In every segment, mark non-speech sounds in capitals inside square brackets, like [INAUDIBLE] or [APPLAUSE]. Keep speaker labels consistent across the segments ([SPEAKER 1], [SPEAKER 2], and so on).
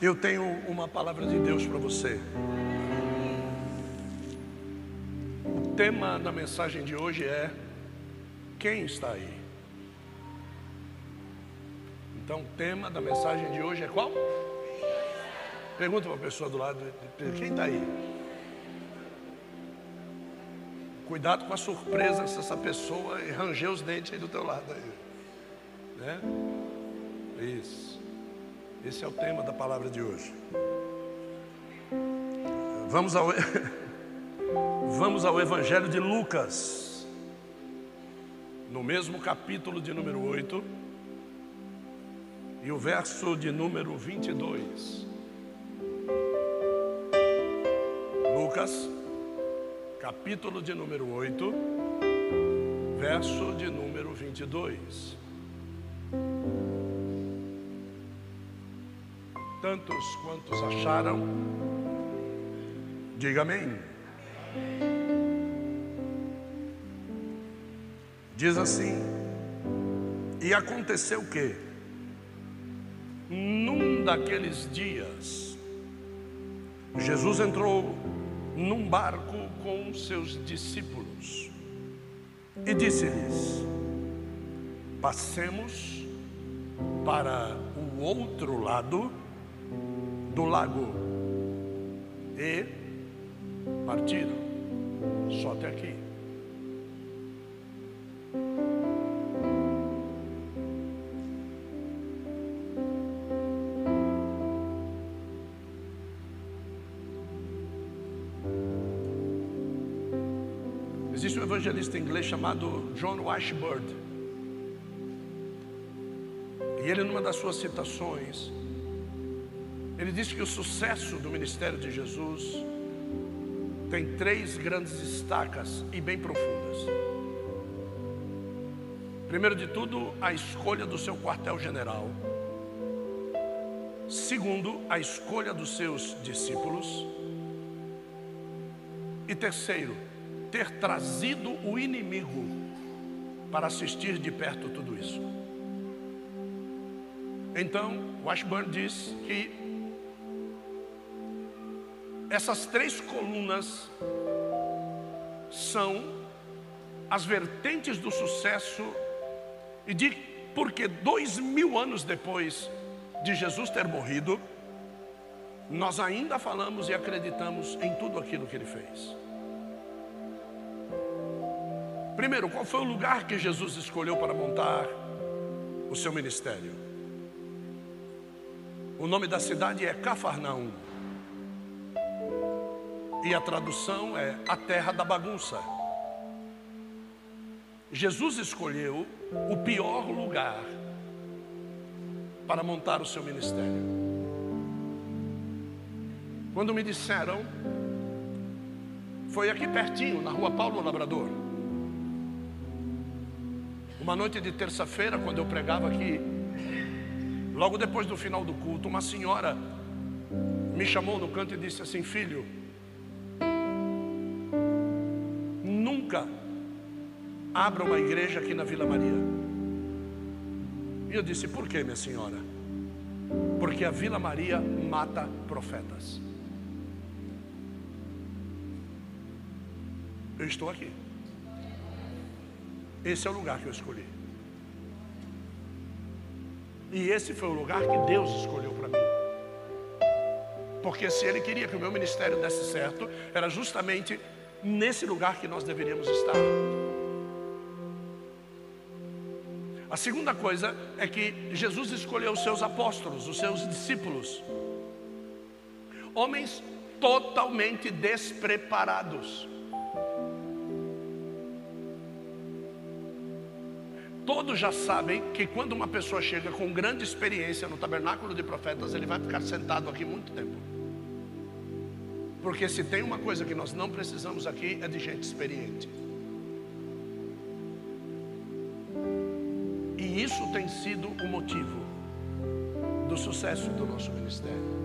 [SPEAKER 1] Eu tenho uma palavra de Deus para você. O tema da mensagem de hoje é: Quem está aí? Então, o tema da mensagem de hoje é qual? Pergunta para a pessoa do lado: Quem está aí? Cuidado com a surpresa se essa pessoa ranger os dentes aí do teu lado. Aí. Né? Isso. Esse é o tema da palavra de hoje. Vamos ao, [LAUGHS] Vamos ao Evangelho de Lucas, no mesmo capítulo de número 8, e o verso de número 22. Lucas, capítulo de número 8, verso de número 22. Tantos quantos acharam, diga amém. Diz assim: E aconteceu que, num daqueles dias, Jesus entrou num barco com seus discípulos e disse-lhes: Passemos para o outro lado do lago e partiram só até aqui. Existe um evangelista inglês chamado John Washburn. E ele, numa das suas citações, ele disse que o sucesso do ministério de Jesus tem três grandes estacas e bem profundas. Primeiro de tudo, a escolha do seu quartel-general. Segundo, a escolha dos seus discípulos. E terceiro, ter trazido o inimigo para assistir de perto tudo isso. Então, Washburn diz que essas três colunas são as vertentes do sucesso e de porque dois mil anos depois de Jesus ter morrido, nós ainda falamos e acreditamos em tudo aquilo que ele fez. Primeiro, qual foi o lugar que Jesus escolheu para montar o seu ministério? O nome da cidade é Cafarnaum. E a tradução é a terra da bagunça. Jesus escolheu o pior lugar para montar o seu ministério. Quando me disseram, foi aqui pertinho, na rua Paulo Labrador. Uma noite de terça-feira, quando eu pregava aqui, logo depois do final do culto, uma senhora me chamou no canto e disse assim: Filho, abra uma igreja aqui na Vila Maria. E eu disse: Por que, minha senhora? Porque a Vila Maria mata profetas. Eu estou aqui. Esse é o lugar que eu escolhi. E esse foi o lugar que Deus escolheu para mim. Porque se Ele queria que o meu ministério desse certo, era justamente nesse lugar que nós deveríamos estar. A segunda coisa é que Jesus escolheu os seus apóstolos, os seus discípulos, homens totalmente despreparados. Todos já sabem que quando uma pessoa chega com grande experiência no tabernáculo de profetas, ele vai ficar sentado aqui muito tempo. Porque se tem uma coisa que nós não precisamos aqui é de gente experiente. E isso tem sido o motivo do sucesso do nosso ministério.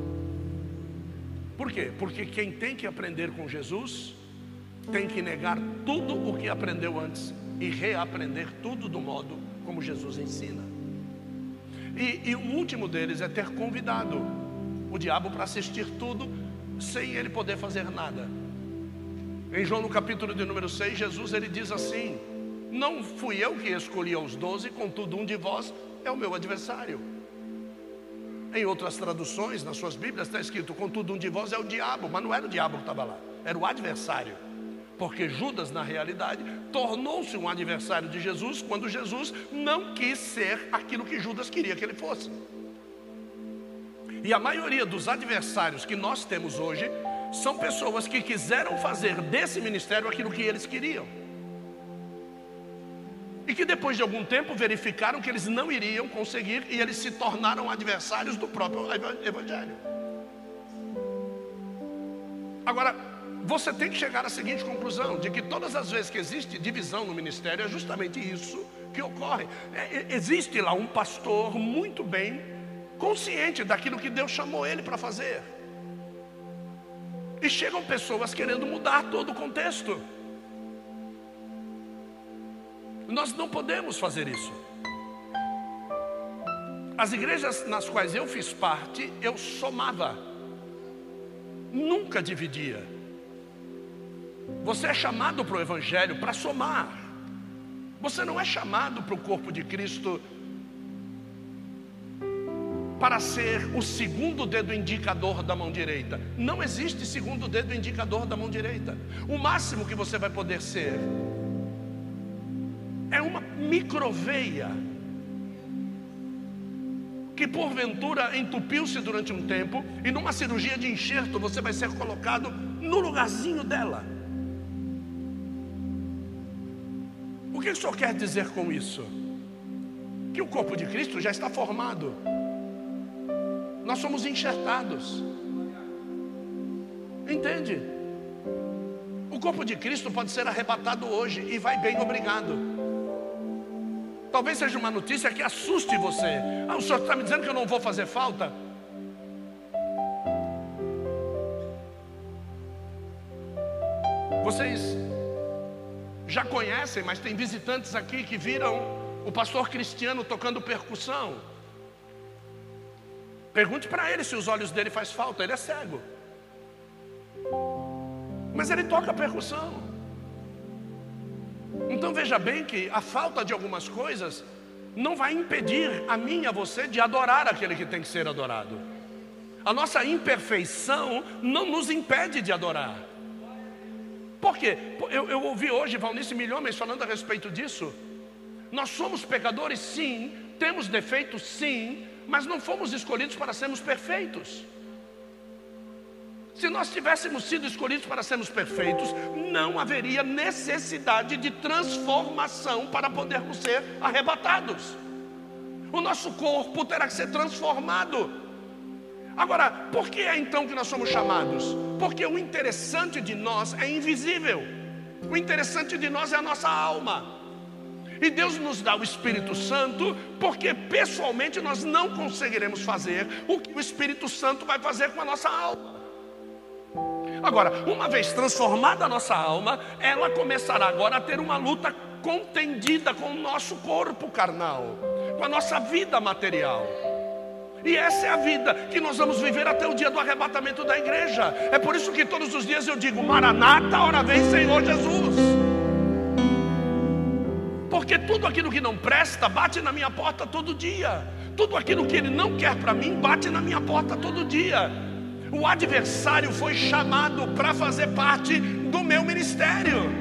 [SPEAKER 1] Por quê? Porque quem tem que aprender com Jesus tem que negar tudo o que aprendeu antes e reaprender tudo do modo como Jesus ensina. E, e o último deles é ter convidado o diabo para assistir tudo sem ele poder fazer nada. Em João no capítulo de número 6, Jesus ele diz assim: Não fui eu que escolhi os doze, contudo um de vós é o meu adversário. Em outras traduções, nas suas Bíblias, está escrito: Contudo um de vós é o diabo, mas não era o diabo que estava lá, era o adversário. Porque Judas, na realidade, tornou-se um adversário de Jesus quando Jesus não quis ser aquilo que Judas queria que ele fosse. E a maioria dos adversários que nós temos hoje são pessoas que quiseram fazer desse ministério aquilo que eles queriam. E que depois de algum tempo verificaram que eles não iriam conseguir e eles se tornaram adversários do próprio Evangelho. Agora, você tem que chegar à seguinte conclusão: de que todas as vezes que existe divisão no ministério, é justamente isso que ocorre. É, existe lá um pastor muito bem consciente daquilo que Deus chamou ele para fazer. E chegam pessoas querendo mudar todo o contexto. Nós não podemos fazer isso. As igrejas nas quais eu fiz parte, eu somava, nunca dividia. Você é chamado para o Evangelho para somar. Você não é chamado para o corpo de Cristo para ser o segundo dedo indicador da mão direita. Não existe segundo dedo indicador da mão direita. O máximo que você vai poder ser é uma microveia que porventura entupiu-se durante um tempo e numa cirurgia de enxerto você vai ser colocado no lugarzinho dela. O que o senhor quer dizer com isso? Que o corpo de Cristo já está formado. Nós somos enxertados. Entende? O corpo de Cristo pode ser arrebatado hoje e vai bem, obrigado. Talvez seja uma notícia que assuste você. Ah, o senhor está me dizendo que eu não vou fazer falta? Vocês já conhecem, mas tem visitantes aqui que viram o pastor Cristiano tocando percussão. Pergunte para ele se os olhos dele faz falta, ele é cego. Mas ele toca percussão. Então veja bem que a falta de algumas coisas não vai impedir a mim e a você de adorar aquele que tem que ser adorado. A nossa imperfeição não nos impede de adorar. Por quê? Eu, eu ouvi hoje Valnice Milhões falando a respeito disso. Nós somos pecadores, sim, temos defeitos, sim, mas não fomos escolhidos para sermos perfeitos. Se nós tivéssemos sido escolhidos para sermos perfeitos, não haveria necessidade de transformação para podermos ser arrebatados. O nosso corpo terá que ser transformado. Agora, por que é então que nós somos chamados? Porque o interessante de nós é invisível. O interessante de nós é a nossa alma. E Deus nos dá o Espírito Santo, porque pessoalmente nós não conseguiremos fazer o que o Espírito Santo vai fazer com a nossa alma. Agora, uma vez transformada a nossa alma, ela começará agora a ter uma luta contendida com o nosso corpo carnal, com a nossa vida material. E essa é a vida que nós vamos viver até o dia do arrebatamento da igreja. É por isso que todos os dias eu digo: Maranata, hora vem Senhor Jesus. Porque tudo aquilo que não presta bate na minha porta todo dia. Tudo aquilo que ele não quer para mim bate na minha porta todo dia. O adversário foi chamado para fazer parte do meu ministério.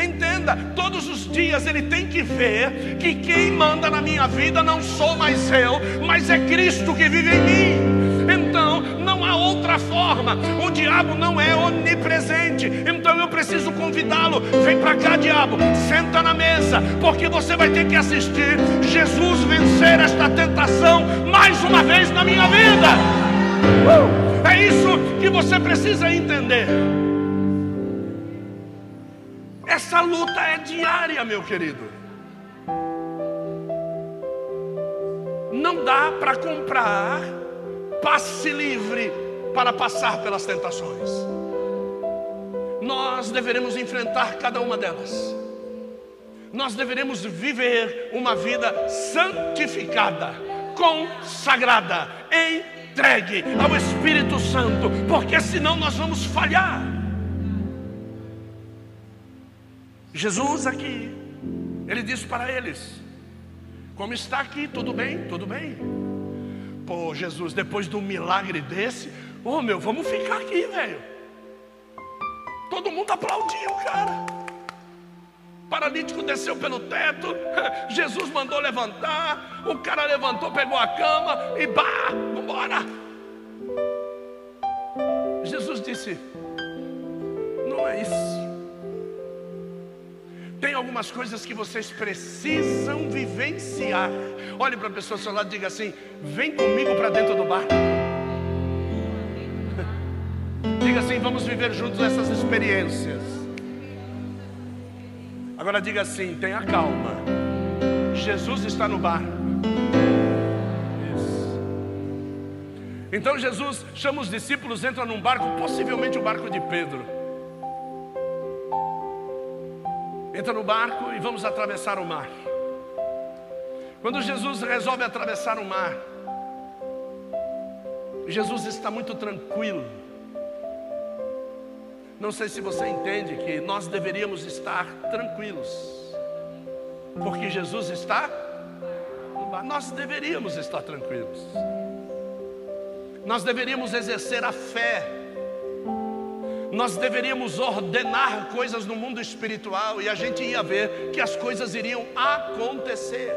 [SPEAKER 1] Entenda, todos os dias ele tem que ver que quem manda na minha vida não sou mais eu, mas é Cristo que vive em mim. Então, não há outra forma. O diabo não é onipresente. Então eu preciso convidá-lo. Vem para cá, diabo. Senta na mesa, porque você vai ter que assistir Jesus vencer esta tentação mais uma vez na minha vida. Uh! É isso que você precisa entender. Essa luta é diária, meu querido. Não dá para comprar passe livre para passar pelas tentações. Nós deveremos enfrentar cada uma delas. Nós deveremos viver uma vida santificada, consagrada, em entregue ao Espírito Santo, porque senão nós vamos falhar. Jesus aqui, ele disse para eles: Como está aqui? Tudo bem? Tudo bem? Pô, Jesus, depois de um milagre desse, ô oh, meu, vamos ficar aqui, velho. Todo mundo aplaudiu, cara. Paralítico desceu pelo teto, [LAUGHS] Jesus mandou levantar, o cara levantou, pegou a cama e bah, vambora. Jesus disse: Não é isso. Tem algumas coisas que vocês precisam vivenciar. Olhe para a pessoa ao seu lado e diga assim: Vem comigo para dentro do barco. [LAUGHS] diga assim: Vamos viver juntos essas experiências. Agora diga assim: Tenha calma. Jesus está no barco. Então Jesus chama os discípulos, entra num barco, possivelmente o barco de Pedro. entra no barco e vamos atravessar o mar. Quando Jesus resolve atravessar o mar, Jesus está muito tranquilo. Não sei se você entende que nós deveríamos estar tranquilos, porque Jesus está no mar. Nós deveríamos estar tranquilos. Nós deveríamos exercer a fé nós deveríamos ordenar coisas no mundo espiritual e a gente ia ver que as coisas iriam acontecer.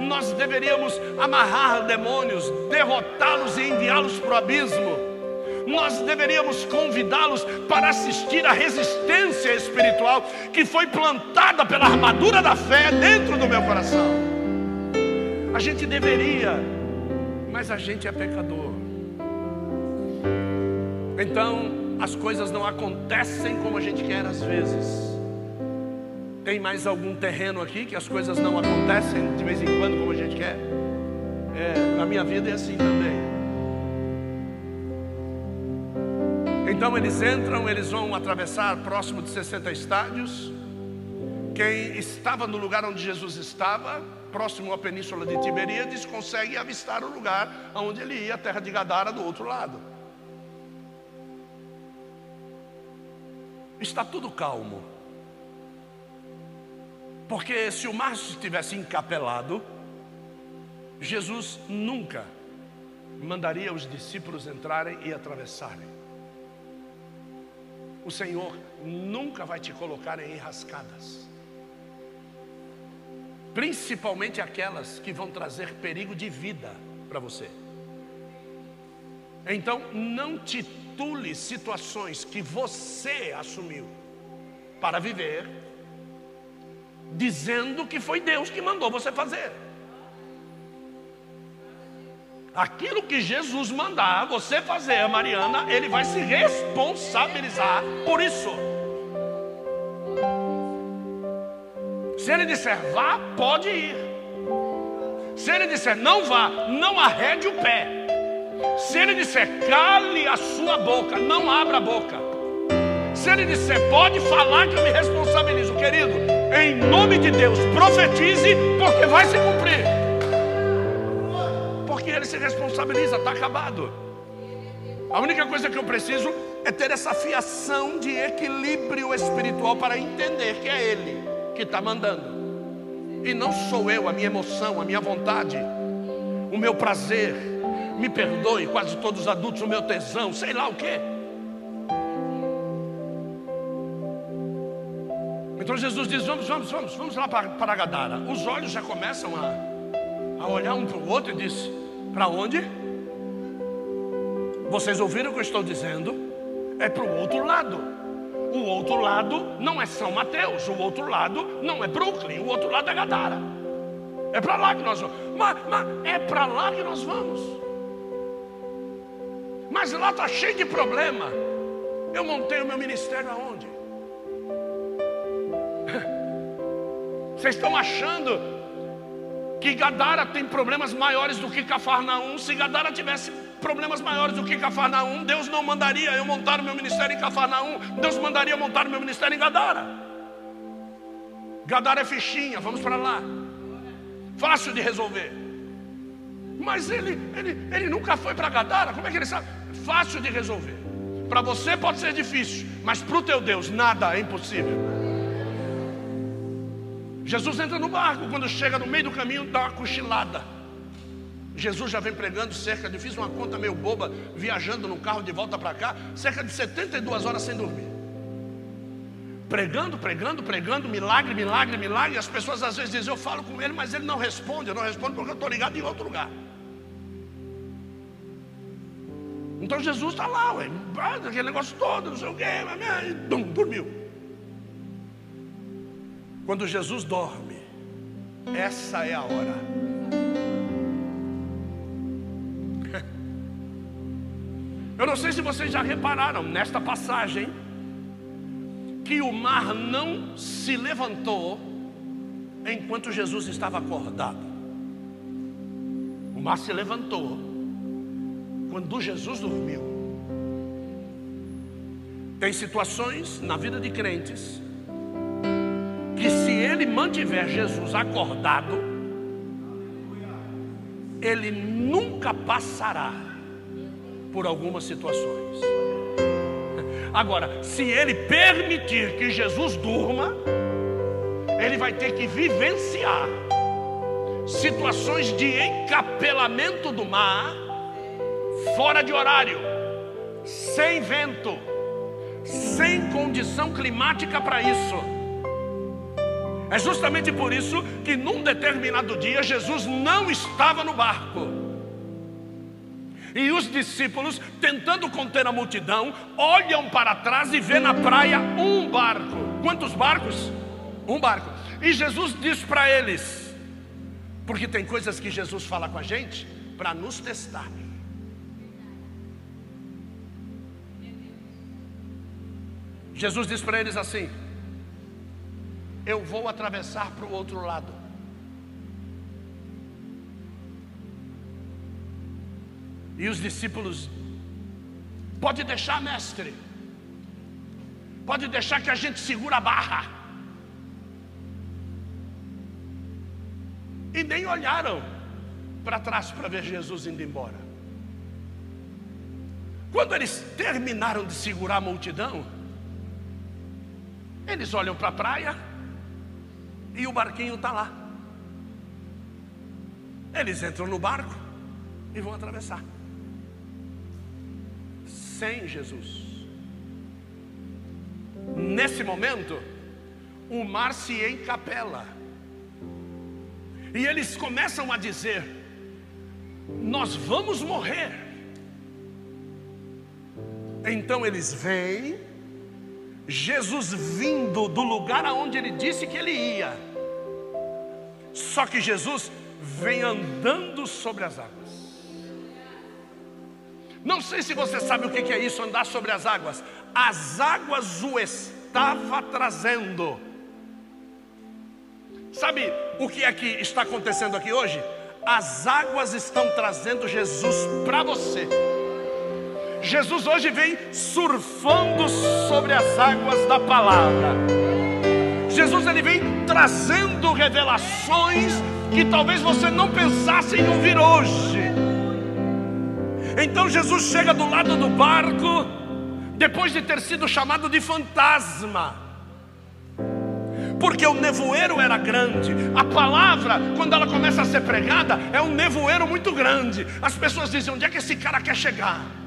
[SPEAKER 1] Nós deveríamos amarrar demônios, derrotá-los e enviá-los para o abismo. Nós deveríamos convidá-los para assistir à resistência espiritual que foi plantada pela armadura da fé dentro do meu coração. A gente deveria, mas a gente é pecador. Então, as coisas não acontecem como a gente quer às vezes. Tem mais algum terreno aqui que as coisas não acontecem de vez em quando como a gente quer? É, na minha vida é assim também. Então eles entram, eles vão atravessar próximo de 60 estádios. Quem estava no lugar onde Jesus estava, próximo à península de Tiberíades, consegue avistar o lugar onde ele ia, a terra de Gadara, do outro lado. está tudo calmo. Porque se o mar estivesse encapelado, Jesus nunca mandaria os discípulos entrarem e atravessarem. O Senhor nunca vai te colocar em enrascadas, principalmente aquelas que vão trazer perigo de vida para você. Então, não titule situações que você assumiu para viver, dizendo que foi Deus que mandou você fazer. Aquilo que Jesus mandar você fazer, Mariana, ele vai se responsabilizar por isso. Se ele disser vá, pode ir. Se ele disser não vá, não arrede o pé. Se ele disser cale a sua boca, não abra a boca. Se ele disser pode falar que eu me responsabilizo, querido, em nome de Deus, profetize, porque vai se cumprir. Ele se responsabiliza, está acabado. A única coisa que eu preciso é ter essa fiação de equilíbrio espiritual para entender que é Ele que está mandando. E não sou eu, a minha emoção, a minha vontade, o meu prazer me perdoe, quase todos os adultos, o meu tesão, sei lá o que. Então Jesus diz: Vamos, vamos, vamos, vamos lá para, para Gadara. Os olhos já começam a, a olhar um para o outro e diz: Para onde? Vocês ouviram o que eu estou dizendo? É para o outro lado. O outro lado não é São Mateus, o outro lado não é Brooklyn, o outro lado é Gadara. É para lá que nós vamos. Mas, mas é para lá que nós vamos. Mas lá está cheio de problema. Eu montei o meu ministério aonde? [LAUGHS] Vocês estão achando que Gadara tem problemas maiores do que Cafarnaum? Se Gadara tivesse problemas maiores do que Cafarnaum, Deus não mandaria eu montar o meu ministério em Cafarnaum, Deus mandaria eu montar o meu ministério em Gadara. Gadara é fichinha, vamos para lá. Fácil de resolver. Mas ele, ele, ele nunca foi para Gadara, como é que ele sabe? Fácil de resolver. Para você pode ser difícil, mas para o teu Deus nada é impossível. Jesus entra no barco, quando chega no meio do caminho, dá uma cochilada. Jesus já vem pregando cerca de, fiz uma conta meio boba, viajando no carro de volta para cá, cerca de 72 horas sem dormir. Pregando, pregando, pregando, milagre, milagre, milagre. As pessoas às vezes dizem, eu falo com ele, mas ele não responde. Eu não respondo porque eu estou ligado em outro lugar. Então Jesus está lá, ué, aquele negócio todo, não sei o quê, e dum, dormiu. Quando Jesus dorme, essa é a hora. [LAUGHS] Eu não sei se vocês já repararam nesta passagem que o mar não se levantou enquanto Jesus estava acordado. O mar se levantou quando Jesus dormiu. Tem situações na vida de crentes que se ele mantiver Jesus acordado, ele nunca passará por algumas situações. Agora, se ele permitir que Jesus durma, ele vai ter que vivenciar situações de encapelamento do mar fora de horário, sem vento, sem condição climática para isso. É justamente por isso que num determinado dia Jesus não estava no barco. E os discípulos, tentando conter a multidão, olham para trás e vê na praia um barco. Quantos barcos? Um barco. E Jesus diz para eles, porque tem coisas que Jesus fala com a gente para nos testar. Jesus diz para eles assim: Eu vou atravessar para o outro lado. E os discípulos, pode deixar, mestre, pode deixar que a gente segura a barra. E nem olharam para trás para ver Jesus indo embora. Quando eles terminaram de segurar a multidão, eles olham para a praia e o barquinho está lá. Eles entram no barco e vão atravessar. Sem Jesus. Nesse momento, o mar se encapela. E eles começam a dizer: Nós vamos morrer. Então eles vêm Jesus vindo do lugar aonde ele disse que ele ia. Só que Jesus vem andando sobre as águas. Não sei se você sabe o que é isso, andar sobre as águas. As águas o estava trazendo. Sabe o que é que está acontecendo aqui hoje? As águas estão trazendo Jesus para você. Jesus hoje vem surfando sobre as águas da palavra. Jesus ele vem trazendo revelações que talvez você não pensasse em ouvir hoje. Então Jesus chega do lado do barco, depois de ter sido chamado de fantasma, porque o nevoeiro era grande. A palavra, quando ela começa a ser pregada, é um nevoeiro muito grande. As pessoas dizem: onde é que esse cara quer chegar?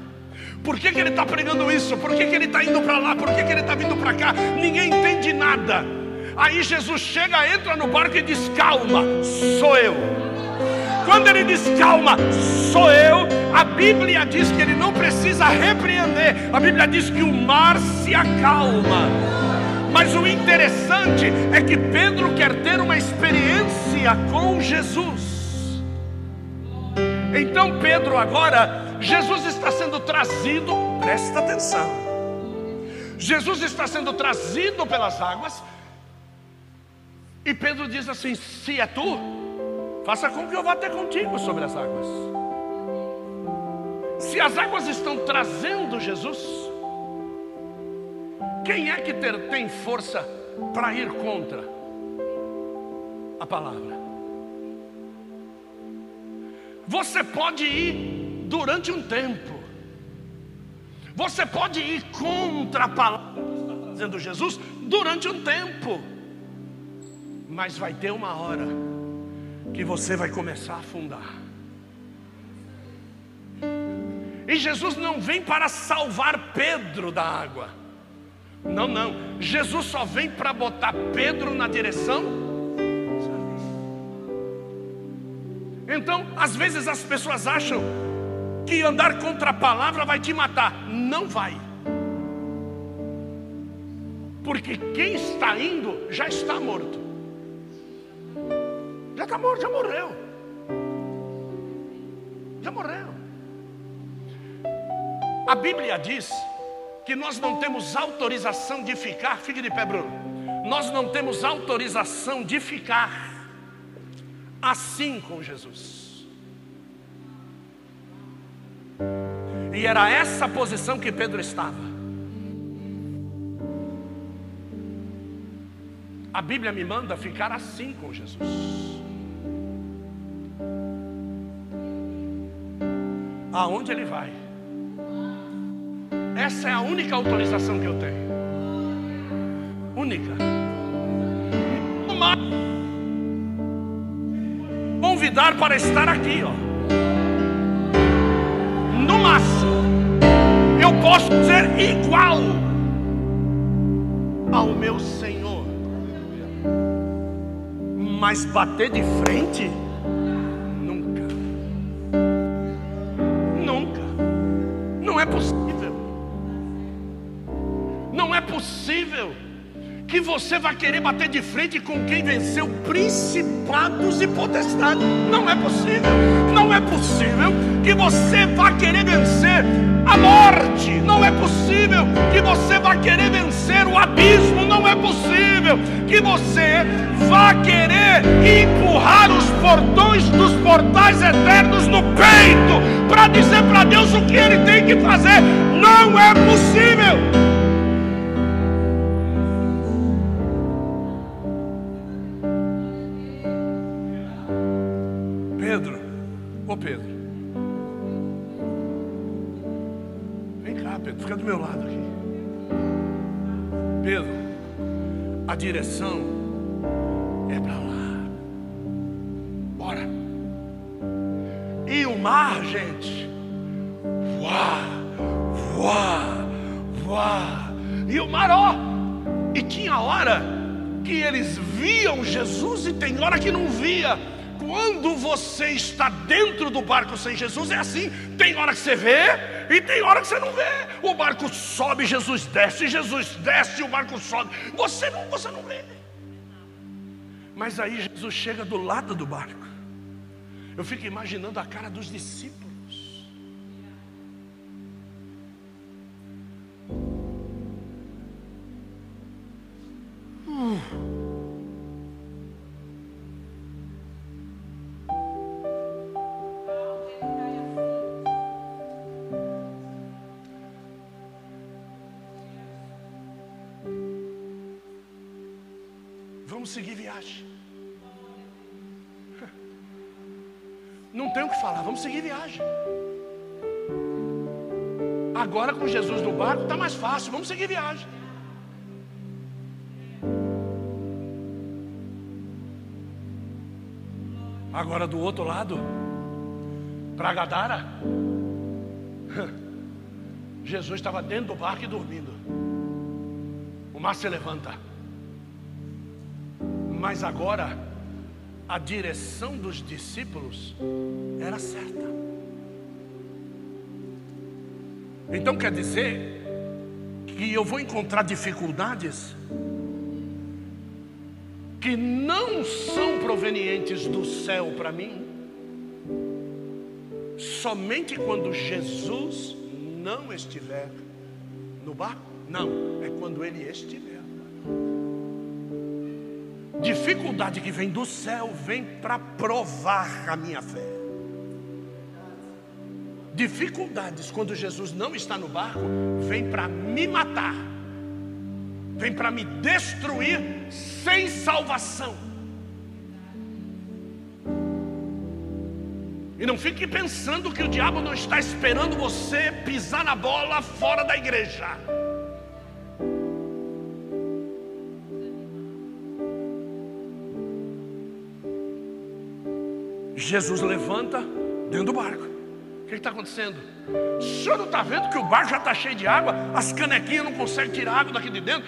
[SPEAKER 1] Por que, que ele está pregando isso? Por que, que ele está indo para lá? Por que, que ele está vindo para cá? Ninguém entende nada. Aí Jesus chega, entra no barco e diz: Calma, sou eu. Quando ele diz calma, sou eu, a Bíblia diz que ele não precisa repreender, a Bíblia diz que o mar se acalma. Mas o interessante é que Pedro quer ter uma experiência com Jesus. Então Pedro agora Jesus está sendo trazido, presta atenção. Jesus está sendo trazido pelas águas. E Pedro diz assim: Se é tu, faça com que eu vá ter contigo sobre as águas. Se as águas estão trazendo Jesus, quem é que ter, tem força para ir contra a palavra? Você pode ir durante um tempo. Você pode ir contra a palavra que está trazendo Jesus durante um tempo. Mas vai ter uma hora que você vai começar a afundar. E Jesus não vem para salvar Pedro da água. Não, não. Jesus só vem para botar Pedro na direção. Então, às vezes as pessoas acham que andar contra a palavra vai te matar. Não vai. Porque quem está indo já está morto. Já está morto, já morreu. Já morreu. A Bíblia diz que nós não temos autorização de ficar, fique de pé, Bruno. Nós não temos autorização de ficar assim com Jesus. E era essa posição que Pedro estava. A Bíblia me manda ficar assim com Jesus. Aonde ele vai? Essa é a única autorização que eu tenho. Única. Convidar para estar aqui, ó. No máximo, eu posso ser igual ao meu Senhor, mas bater de frente. Nunca, nunca, não é possível. Possível que você vai querer bater de frente com quem venceu principados e potestades. Não é possível. Não é possível que você vá querer vencer a morte. Não é possível que você vá querer vencer o abismo. Não é possível que você vá querer empurrar os portões dos portais eternos no peito para dizer para Deus o que ele tem que fazer. Não é possível. Direção é para lá. Bora. E o mar, gente. Voar, voar, voar. E o mar, ó. E tinha hora que eles viam Jesus e tem hora que não via quando você está dentro do barco sem Jesus, é assim: tem hora que você vê e tem hora que você não vê. O barco sobe, Jesus desce, Jesus desce, o barco sobe. Você não, você não vê. Mas aí Jesus chega do lado do barco. Eu fico imaginando a cara dos discípulos. Agora com Jesus no barco está mais fácil, vamos seguir viagem. Agora do outro lado, para Gadara, [LAUGHS] Jesus estava dentro do barco e dormindo. O mar se levanta. Mas agora, a direção dos discípulos era certa. Então quer dizer que eu vou encontrar dificuldades que não são provenientes do céu para mim, somente quando Jesus não estiver no barco. Não, é quando ele estiver. Dificuldade que vem do céu vem para provar a minha fé. Dificuldades quando Jesus não está no barco vem para me matar. Vem para me destruir sem salvação. E não fique pensando que o diabo não está esperando você pisar na bola fora da igreja. Jesus levanta dentro do barco. O que está acontecendo? O senhor não está vendo que o barco já está cheio de água? As canequinhas não conseguem tirar água daqui de dentro?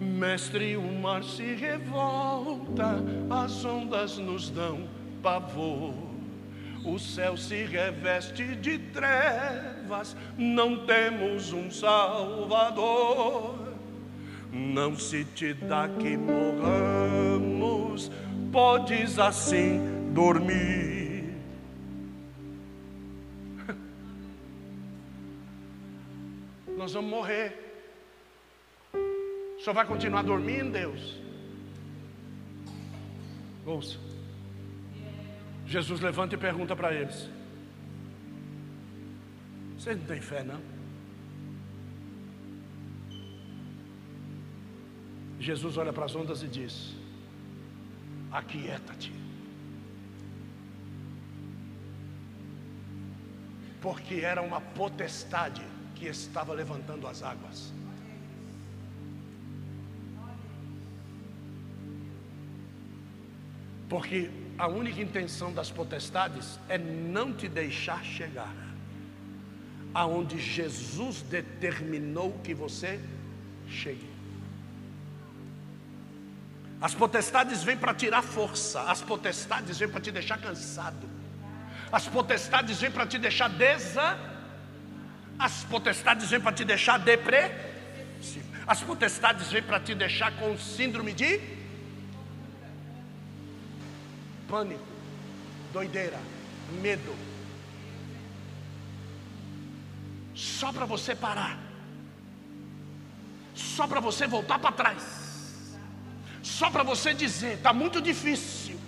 [SPEAKER 1] Mestre, o mar se revolta, as ondas nos dão pavor. O céu se reveste de trevas, não temos um Salvador. Não se te dá que morramos, podes assim dormir. Nós vamos morrer. Só vai continuar dormindo, Deus? Ouça. Jesus levanta e pergunta para eles: Vocês não têm fé, não? Jesus olha para as ondas e diz: Aquieta-te. porque era uma potestade que estava levantando as águas. Porque a única intenção das potestades é não te deixar chegar aonde Jesus determinou que você chegue. As potestades vêm para tirar força, as potestades vêm para te deixar cansado. As potestades vêm para te deixar desa. As potestades vêm para te deixar depressivo. As potestades vêm para te deixar com síndrome de pânico, doideira, medo. Só para você parar. Só para você voltar para trás. Só para você dizer, está muito difícil.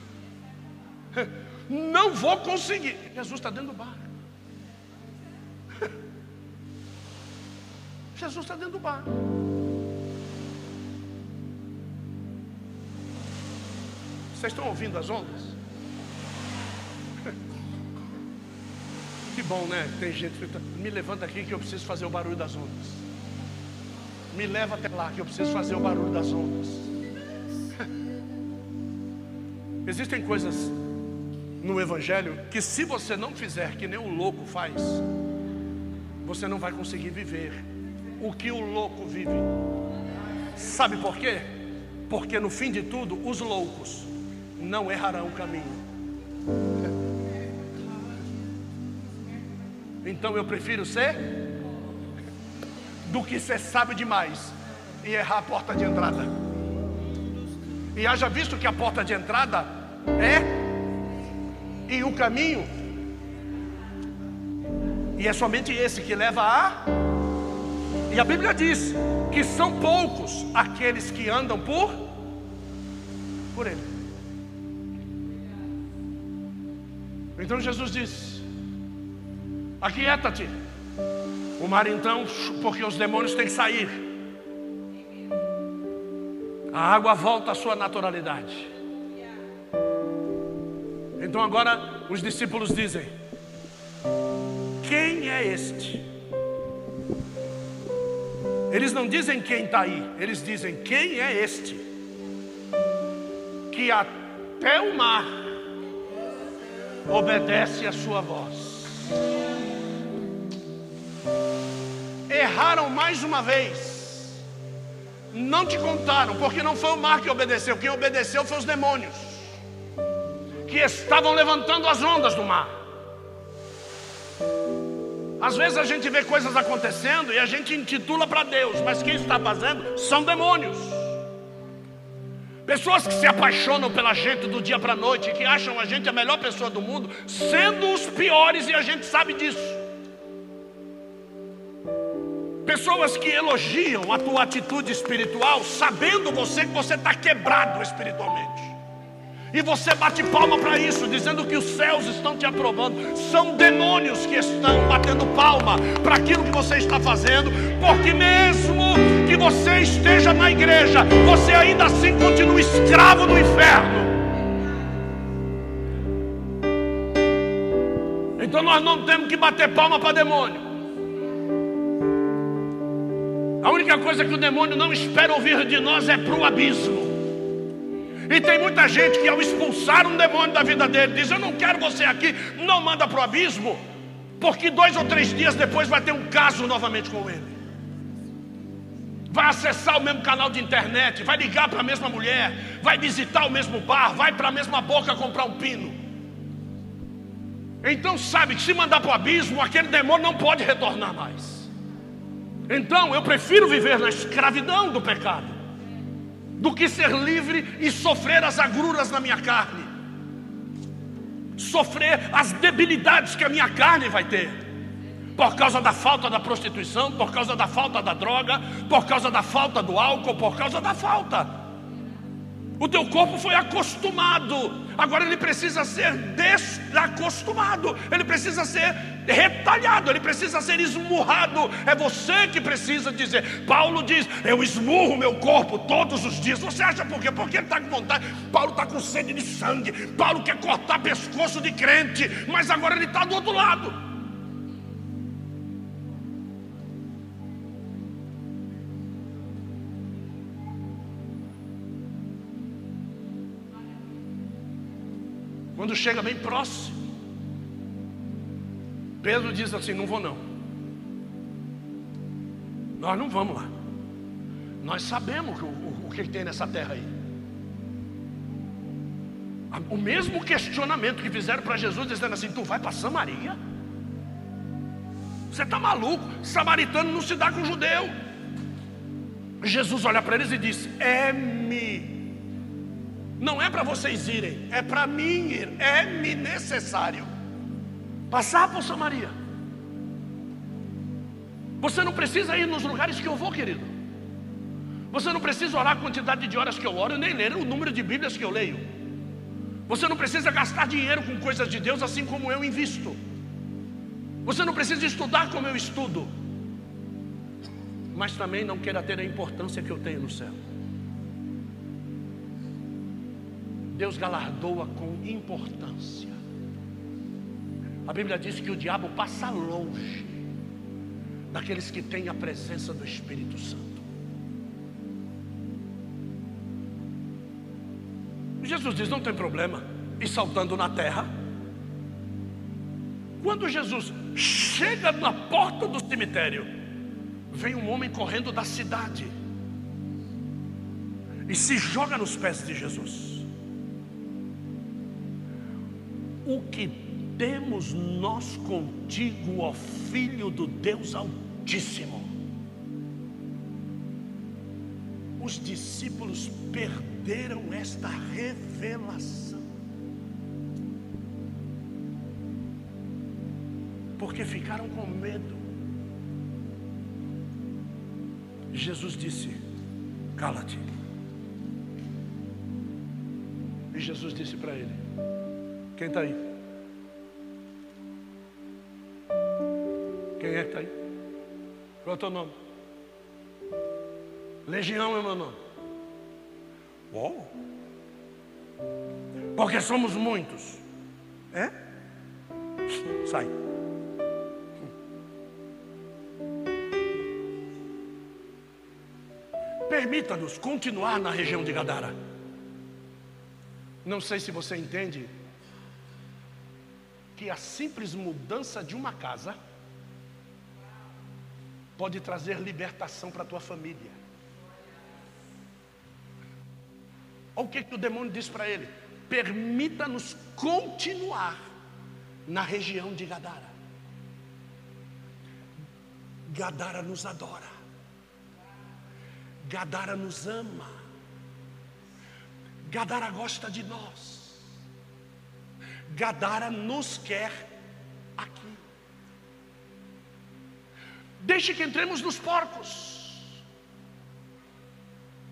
[SPEAKER 1] Não vou conseguir. Jesus está dentro do barco. Jesus está dentro do barco. Vocês estão ouvindo as ondas? [LAUGHS] Que bom, né? Tem gente que me levanta aqui que eu preciso fazer o barulho das ondas. Me leva até lá que eu preciso fazer o barulho das ondas. [LAUGHS] Existem coisas no Evangelho que se você não fizer que nem o louco faz, você não vai conseguir viver o que o louco vive. Sabe por quê? Porque no fim de tudo, os loucos não errarão o caminho. Então eu prefiro ser do que ser sábio demais e errar a porta de entrada. E haja visto que a porta de entrada é e o caminho. E é somente esse que leva a. E a Bíblia diz que são poucos aqueles que andam por por ele. Então Jesus disse: Aquieta-te. O mar então, porque os demônios têm que sair. A água volta à sua naturalidade. Então agora os discípulos dizem: Quem é este? Eles não dizem quem está aí, eles dizem: Quem é este? Que até o mar obedece a sua voz. Erraram mais uma vez. Não te contaram, porque não foi o mar que obedeceu, quem obedeceu foi os demônios que estavam levantando as ondas do mar. Às vezes a gente vê coisas acontecendo e a gente intitula para Deus, mas quem está fazendo são demônios. Pessoas que se apaixonam pela gente do dia para a noite, que acham a gente a melhor pessoa do mundo, sendo os piores e a gente sabe disso. Pessoas que elogiam a tua atitude espiritual, sabendo você que você está quebrado espiritualmente. E você bate palma para isso, dizendo que os céus estão te aprovando. São demônios que estão batendo palma para aquilo que você está fazendo, porque mesmo que você esteja na igreja, você ainda assim continua escravo do inferno. Então nós não temos que bater palma para demônio. A única coisa que o demônio não espera ouvir de nós é para o abismo. E tem muita gente que ao expulsar um demônio da vida dele diz: Eu não quero você aqui, não manda para o abismo, porque dois ou três dias depois vai ter um caso novamente com ele. Vai acessar o mesmo canal de internet, vai ligar para a mesma mulher, vai visitar o mesmo bar, vai para a mesma boca comprar um pino. Então sabe que se mandar para o abismo, aquele demônio não pode retornar mais. Então eu prefiro viver na escravidão do pecado do que ser livre e sofrer as agruras na minha carne, sofrer as debilidades que a minha carne vai ter, por causa da falta da prostituição, por causa da falta da droga, por causa da falta do álcool, por causa da falta. O teu corpo foi acostumado, agora ele precisa ser desacostumado, ele precisa ser retalhado, ele precisa ser esmurrado. É você que precisa dizer. Paulo diz: Eu esmurro meu corpo todos os dias. Você acha por quê? Porque ele está com vontade. Paulo está com sede de sangue. Paulo quer cortar pescoço de crente, mas agora ele está do outro lado. Quando chega bem próximo, Pedro diz assim: Não vou não. Nós não vamos lá. Nós sabemos o, o, o que tem nessa terra aí. O mesmo questionamento que fizeram para Jesus, dizendo assim: Tu vai para Samaria? Você está maluco? Samaritano não se dá com judeu. Jesus olha para eles e diz: É-me não é para vocês irem, é para mim ir. É-me necessário passar por Samaria. Você não precisa ir nos lugares que eu vou, querido. Você não precisa orar a quantidade de horas que eu oro, nem ler o número de Bíblias que eu leio. Você não precisa gastar dinheiro com coisas de Deus assim como eu invisto. Você não precisa estudar como eu estudo. Mas também não queira ter a importância que eu tenho no céu. Deus galardoa com importância. A Bíblia diz que o diabo passa longe daqueles que têm a presença do Espírito Santo. Jesus diz: não tem problema, e saltando na terra. Quando Jesus chega na porta do cemitério, vem um homem correndo da cidade e se joga nos pés de Jesus. O que temos nós contigo, ó Filho do Deus Altíssimo? Os discípulos perderam esta revelação, porque ficaram com medo. Jesus disse: Cala-te. E Jesus disse para ele: quem está aí? Quem é que está aí? Qual é o teu nome? Legião é meu nome. Uou. Porque somos muitos. É? Sai. Permita-nos continuar na região de Gadara. Não sei se você entende que a simples mudança de uma casa pode trazer libertação para a tua família. Olha o que, que o demônio diz para ele: permita-nos continuar na região de Gadara. Gadara nos adora, Gadara nos ama, Gadara gosta de nós. Gadara nos quer aqui. Deixe que entremos nos porcos.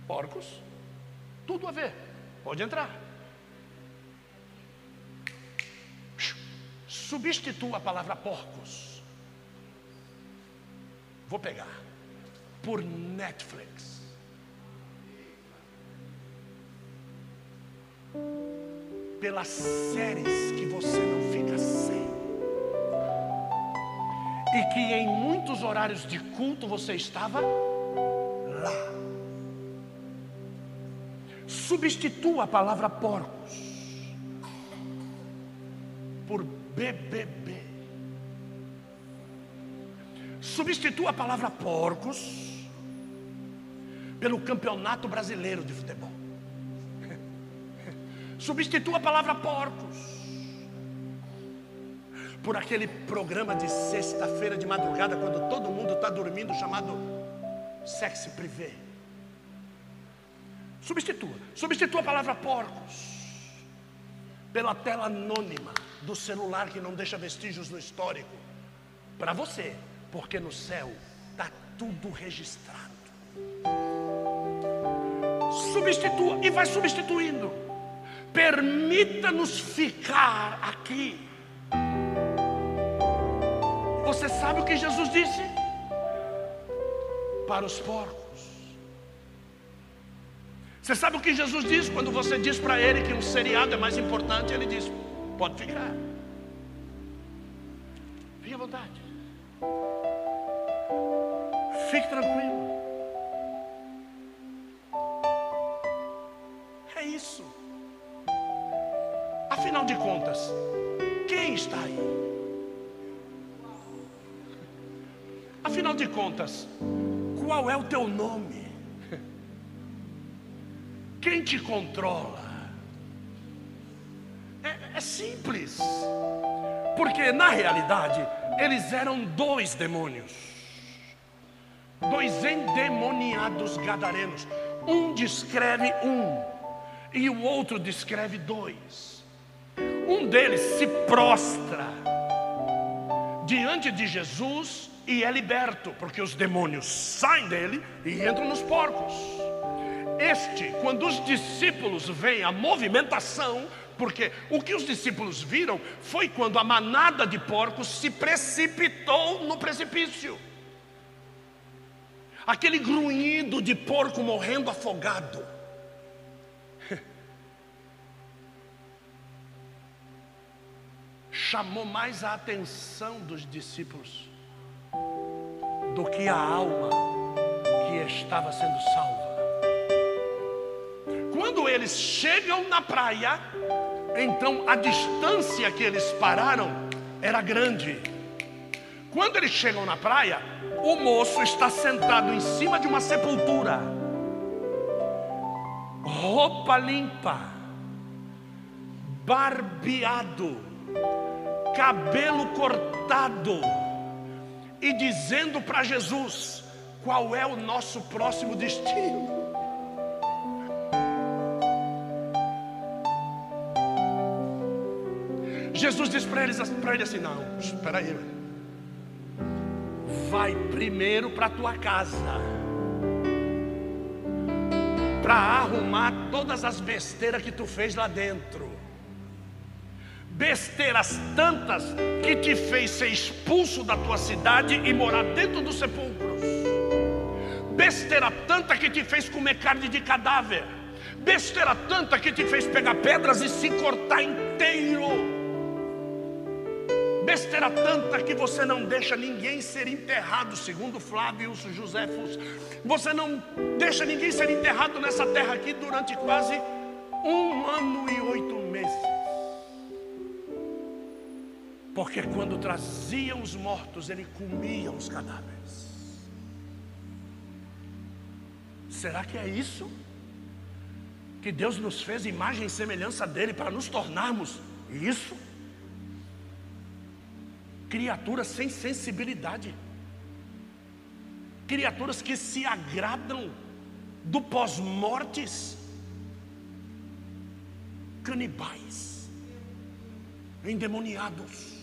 [SPEAKER 1] Porcos? Tudo a ver. Pode entrar. Substitua a palavra porcos. Vou pegar. Por Netflix pelas séries que você não fica sem. e que em muitos horários de culto você estava lá. Substitua a palavra porcos por BBB. Substitua a palavra porcos pelo Campeonato Brasileiro de Futebol. Substitua a palavra porcos por aquele programa de sexta-feira de madrugada, quando todo mundo está dormindo, chamado sexy privé. Substitua, substitua a palavra porcos pela tela anônima do celular que não deixa vestígios no histórico. Para você, porque no céu está tudo registrado. Substitua e vai substituindo. Permita-nos ficar aqui. Você sabe o que Jesus disse? Para os porcos. Você sabe o que Jesus diz quando você diz para ele que um seriado é mais importante? Ele diz: pode ficar. Fique à vontade. Fique tranquilo. Afinal de contas, quem está aí? Afinal de contas, qual é o teu nome? Quem te controla? É, é simples. Porque na realidade eles eram dois demônios, dois endemoniados gadarenos. Um descreve um e o outro descreve dois. Um deles se prostra diante de Jesus e é liberto, porque os demônios saem dele e entram nos porcos. Este, quando os discípulos veem a movimentação, porque o que os discípulos viram foi quando a manada de porcos se precipitou no precipício. Aquele grunhido de porco morrendo afogado. Chamou mais a atenção dos discípulos do que a alma que estava sendo salva. Quando eles chegam na praia, então a distância que eles pararam era grande. Quando eles chegam na praia, o moço está sentado em cima de uma sepultura, roupa limpa, barbeado, cabelo cortado, e dizendo para Jesus qual é o nosso próximo destino. Jesus disse para eles para ele assim: Não, espera aí, vai primeiro para tua casa para arrumar todas as besteiras que tu fez lá dentro. Besteiras tantas que te fez ser expulso da tua cidade e morar dentro dos sepulcros. Besteira tanta que te fez comer carne de cadáver. Besteira tanta que te fez pegar pedras e se cortar inteiro besteira tanta que você não deixa ninguém ser enterrado, segundo Flávio Josefos. Você não deixa ninguém ser enterrado nessa terra aqui durante quase um ano e oito meses. Porque quando traziam os mortos, ele comia os cadáveres. Será que é isso? Que Deus nos fez imagem e semelhança dele para nos tornarmos isso? criaturas sem sensibilidade, criaturas que se agradam do pós-mortes, canibais, endemoniados,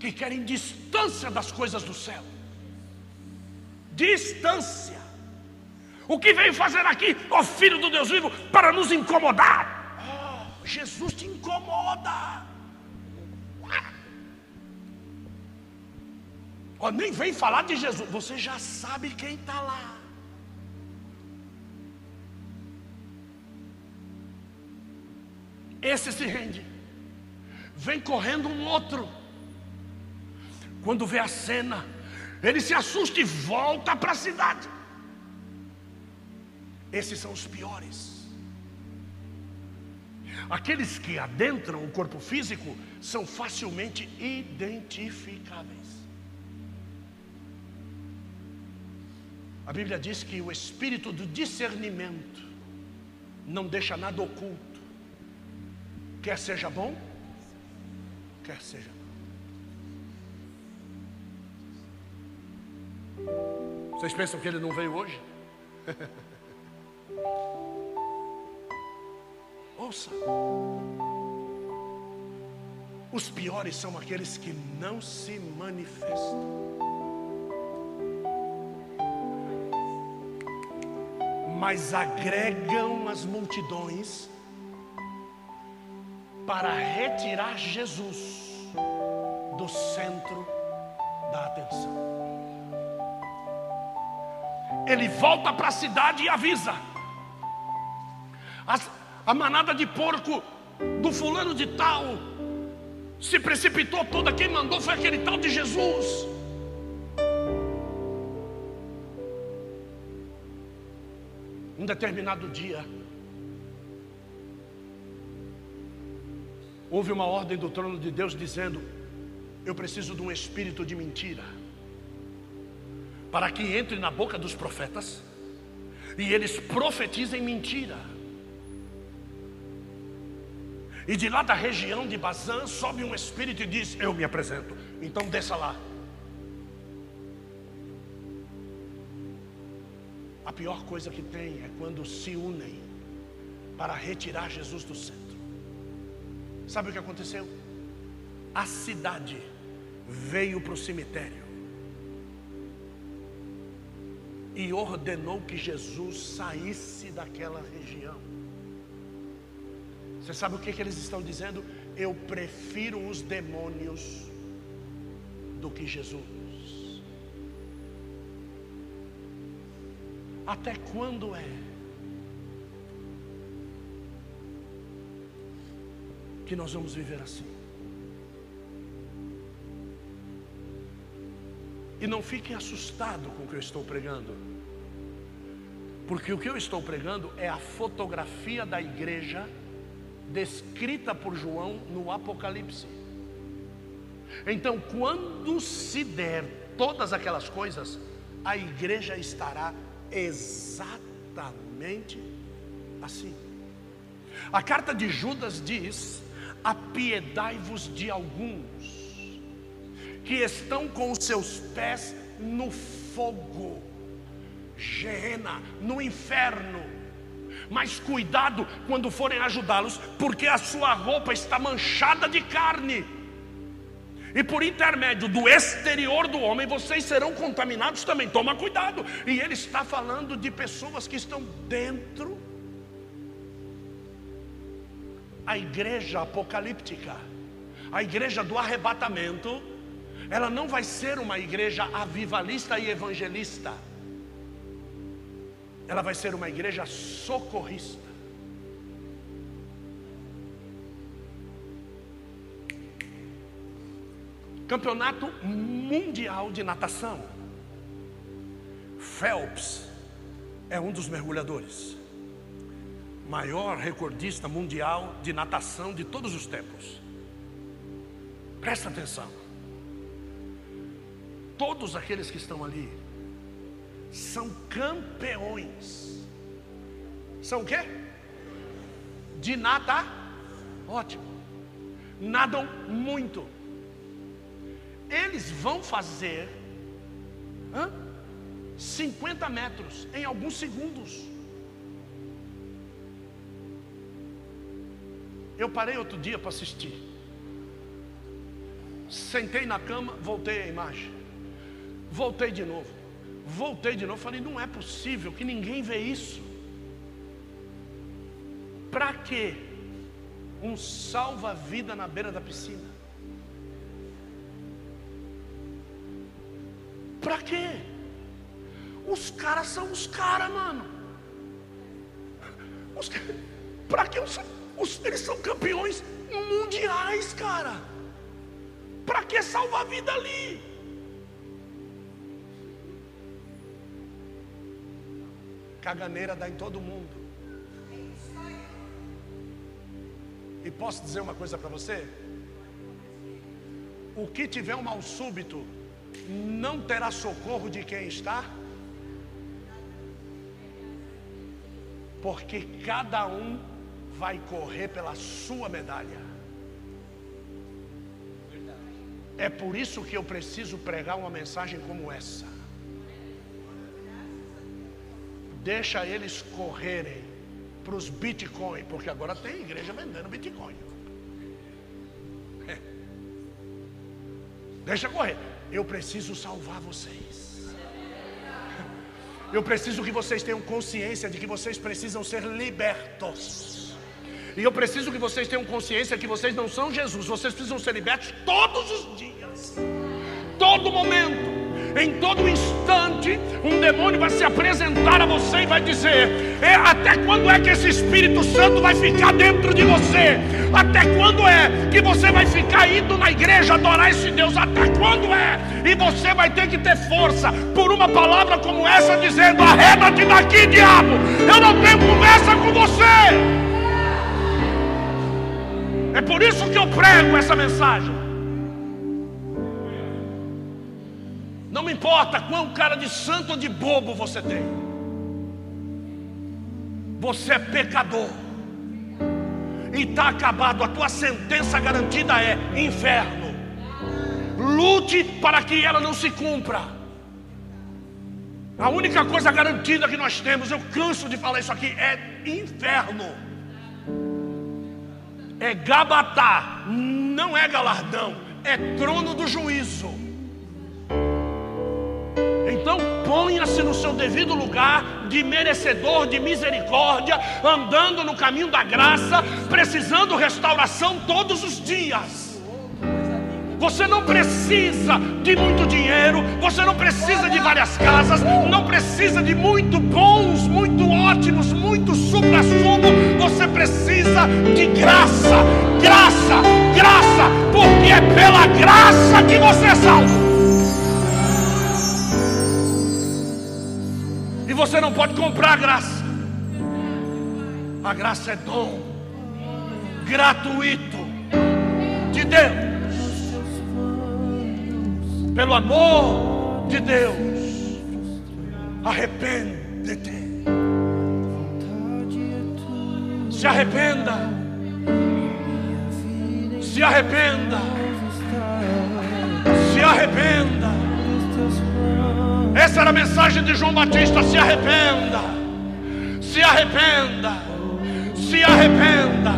[SPEAKER 1] que querem distância das coisas do céu. Distância. O que veio fazer aqui, ó Filho do Deus vivo, para nos incomodar? Oh, Jesus te incomoda. Ó, nem vem falar de Jesus, você já sabe quem está lá. Esse se rende, vem correndo um outro, Quando vê a cena, ele se assusta e volta para a cidade. Esses são os piores. Aqueles que adentram o corpo físico são facilmente identificáveis. A Bíblia diz que o espírito do discernimento não deixa nada oculto, quer seja bom, quer seja Vocês pensam que ele não veio hoje? [LAUGHS] Ouça. Os piores são aqueles que não se manifestam. Mas agregam as multidões para retirar Jesus do centro da atenção. Ele volta para a cidade e avisa. A manada de porco do fulano de tal se precipitou toda. Quem mandou foi aquele tal de Jesus. Um determinado dia, houve uma ordem do trono de Deus dizendo: Eu preciso de um espírito de mentira, para que entre na boca dos profetas e eles profetizem mentira. E de lá da região de Bazã sobe um espírito e diz: Eu me apresento. Então desça lá. A pior coisa que tem é quando se unem para retirar Jesus do centro. Sabe o que aconteceu? A cidade veio para o cemitério e ordenou que Jesus saísse daquela região. Você sabe o que, que eles estão dizendo? Eu prefiro os demônios do que Jesus. Até quando é que nós vamos viver assim? E não fique assustado com o que eu estou pregando, porque o que eu estou pregando é a fotografia da igreja descrita por João no Apocalipse. Então, quando se der todas aquelas coisas, a igreja estará exatamente assim. A carta de Judas diz: Apiedai-vos de alguns que estão com os seus pés no fogo, Geena, no inferno mas cuidado quando forem ajudá-los, porque a sua roupa está manchada de carne. E por intermédio do exterior do homem, vocês serão contaminados também. Toma cuidado. E ele está falando de pessoas que estão dentro. A igreja apocalíptica, a igreja do arrebatamento, ela não vai ser uma igreja avivalista e evangelista ela vai ser uma igreja socorrista. Campeonato Mundial de Natação. Phelps é um dos mergulhadores, maior recordista mundial de natação de todos os tempos. Presta atenção. Todos aqueles que estão ali são campeões. São o quê? De nada, ótimo. Nadam muito. Eles vão fazer hã? 50 metros em alguns segundos. Eu parei outro dia para assistir. Sentei na cama, voltei a imagem. Voltei de novo. Voltei de novo, falei, não é possível que ninguém vê isso. Para quê? Um salva-vida na beira da piscina. Para quê? Os caras são os caras, mano. Para que os, os, eles são campeões mundiais, cara? Para que salvar a vida ali? Caganeira dá em todo mundo. E posso dizer uma coisa para você? O que tiver um mal súbito não terá socorro de quem está, porque cada um vai correr pela sua medalha. É por isso que eu preciso pregar uma mensagem como essa. Deixa eles correrem para os Bitcoin, porque agora tem igreja vendendo Bitcoin. É. [LAUGHS] Deixa correr. Eu preciso salvar vocês. Eu preciso que vocês tenham consciência de que vocês precisam ser libertos. E eu preciso que vocês tenham consciência que vocês não são Jesus, vocês precisam ser libertos todos os dias, todo momento. Em todo instante, um demônio vai se apresentar a você e vai dizer: é, Até quando é que esse Espírito Santo vai ficar dentro de você? Até quando é que você vai ficar indo na igreja adorar esse Deus? Até quando é? E você vai ter que ter força por uma palavra como essa, dizendo: Arreda-te daqui, diabo! Eu não tenho conversa com você! É por isso que eu prego essa mensagem. Não importa quão cara de santo ou de bobo você tem. Você é pecador. E está acabado. A tua sentença garantida é inferno. Lute para que ela não se cumpra. A única coisa garantida que nós temos, eu canso de falar isso aqui, é inferno é Gabatá, não é galardão, é trono do juízo. Ponha-se no seu devido lugar de merecedor de misericórdia, andando no caminho da graça, precisando restauração todos os dias. Você não precisa de muito dinheiro, você não precisa de várias casas, não precisa de muito bons, muito ótimos, muito supra-sumo. Você precisa de graça, graça, graça, porque é pela graça que você é salvo. E você não pode comprar a graça. A graça é dom gratuito de Deus pelo amor de Deus, arrepende-te. Se arrependa. Se arrependa. Se arrependa. Essa era a mensagem de João Batista: se arrependa. Se arrependa. Se arrependa.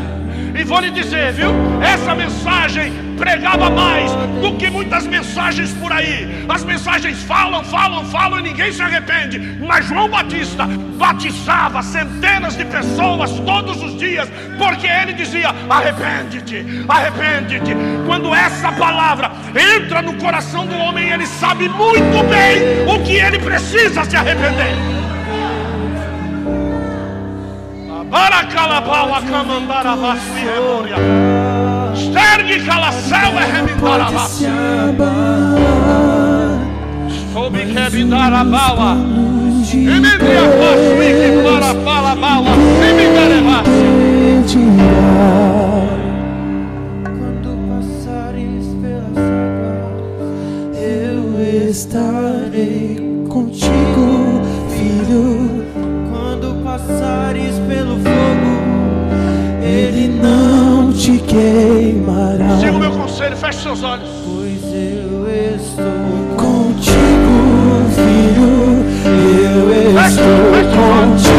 [SPEAKER 1] E vou lhe dizer, viu? Essa mensagem pregava mais do que muitas mensagens por aí. As mensagens falam, falam, falam e ninguém se arrepende. Mas João Batista batizava centenas de pessoas todos os dias, porque ele dizia: arrepende-te, arrepende-te. Quando essa palavra entra no coração do homem, ele sabe muito bem o que ele precisa se arrepender. Para calabau a camandara vasti Stergi calasau e remindara vasti. Sobi que baua. Emendia passo e que para fala baua. Semindare vasti.
[SPEAKER 2] Quando passares pelas águas, eu estarei contigo, filho. Quando passares pelo fogo, te queimará.
[SPEAKER 1] Siga o meu conselho, feche seus olhos.
[SPEAKER 2] Pois eu estou contigo, filho. Eu estou contigo.